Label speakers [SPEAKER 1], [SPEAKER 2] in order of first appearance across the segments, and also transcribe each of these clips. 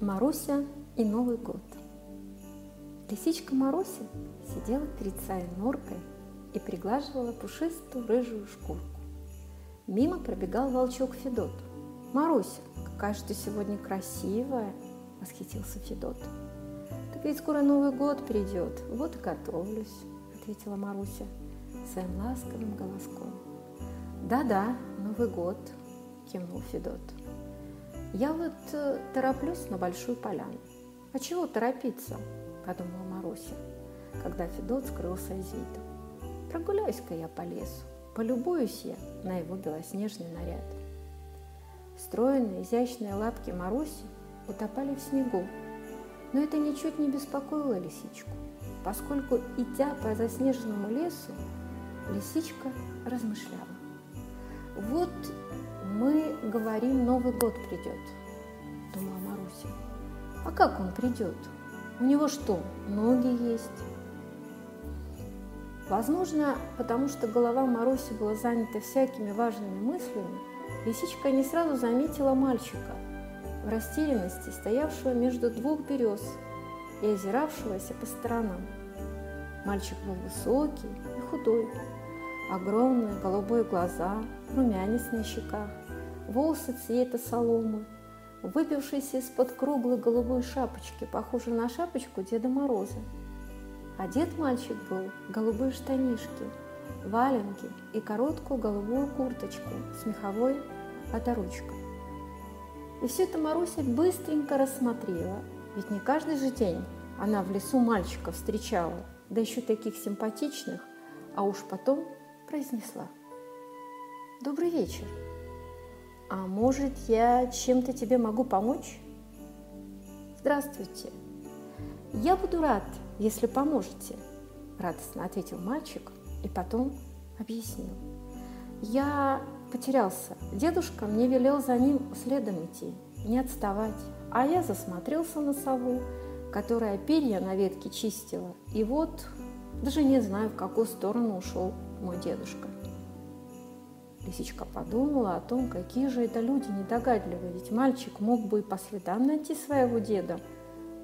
[SPEAKER 1] Маруся и Новый год. Лисичка Маруся сидела перед своей норкой и приглаживала пушистую рыжую шкурку. Мимо пробегал волчок Федот. «Маруся, какая же ты сегодня красивая!» – восхитился Федот. «Так ведь скоро Новый год придет, вот и готовлюсь», – ответила Маруся своим ласковым голоском. «Да-да, Новый год», – кивнул Федот. Я вот э, тороплюсь на большую поляну. А чего торопиться? Подумала Маруся, когда Федот скрылся из виду. Прогуляюсь-ка я по лесу, полюбуюсь я на его белоснежный наряд. Стройные, изящные лапки Маруси утопали в снегу, но это ничуть не беспокоило лисичку, поскольку, идя по заснеженному лесу, лисичка размышляла. Вот говорим, Новый год придет, думала Маруся. А как он придет? У него что, ноги есть? Возможно, потому что голова Маруси была занята всякими важными мыслями, лисичка не сразу заметила мальчика в растерянности, стоявшего между двух берез и озиравшегося по сторонам. Мальчик был высокий и худой, огромные голубые глаза, румянец на щеках, волосы цвета соломы, выбившиеся из-под круглой голубой шапочки, похожей на шапочку Деда Мороза. Одет мальчик был голубые штанишки, валенки и короткую голубую курточку с меховой оторочкой. И все это Маруся быстренько рассмотрела, ведь не каждый же день она в лесу мальчика встречала, да еще таких симпатичных, а уж потом произнесла. «Добрый вечер!» А может, я чем-то тебе могу помочь? Здравствуйте. Я буду рад, если поможете, радостно ответил мальчик и потом объяснил. Я потерялся. Дедушка мне велел за ним следом идти, не отставать. А я засмотрелся на сову, которая перья на ветке чистила. И вот даже не знаю, в какую сторону ушел мой дедушка. Лисичка подумала о том, какие же это люди недогадливые, ведь мальчик мог бы и по следам найти своего деда,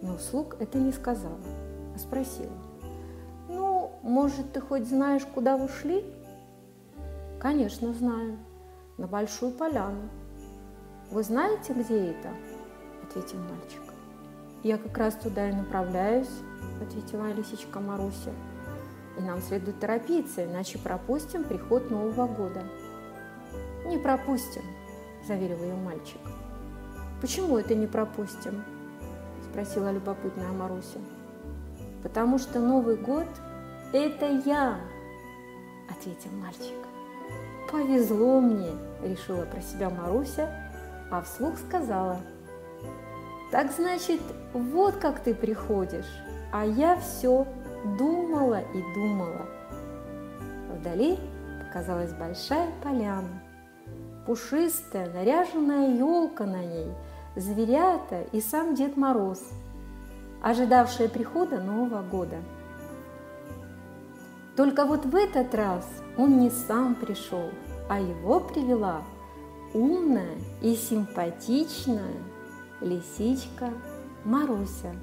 [SPEAKER 1] но вслух это не сказала, а спросила. «Ну, может, ты хоть знаешь, куда вы шли?» «Конечно, знаю. На Большую Поляну». «Вы знаете, где это?» – ответил мальчик. «Я как раз туда и направляюсь», – ответила лисичка Маруся. «И нам следует торопиться, иначе пропустим приход Нового года». «Не пропустим», – заверил ее мальчик. «Почему это не пропустим?» – спросила любопытная Маруся. «Потому что Новый год – это я», – ответил мальчик. «Повезло мне», – решила про себя Маруся, а вслух сказала. «Так значит, вот как ты приходишь, а я все думала и думала». Вдали показалась большая поляна пушистая, наряженная елка на ней, зверята и сам Дед Мороз, ожидавшие прихода Нового года. Только вот в этот раз он не сам пришел, а его привела умная и симпатичная лисичка Маруся.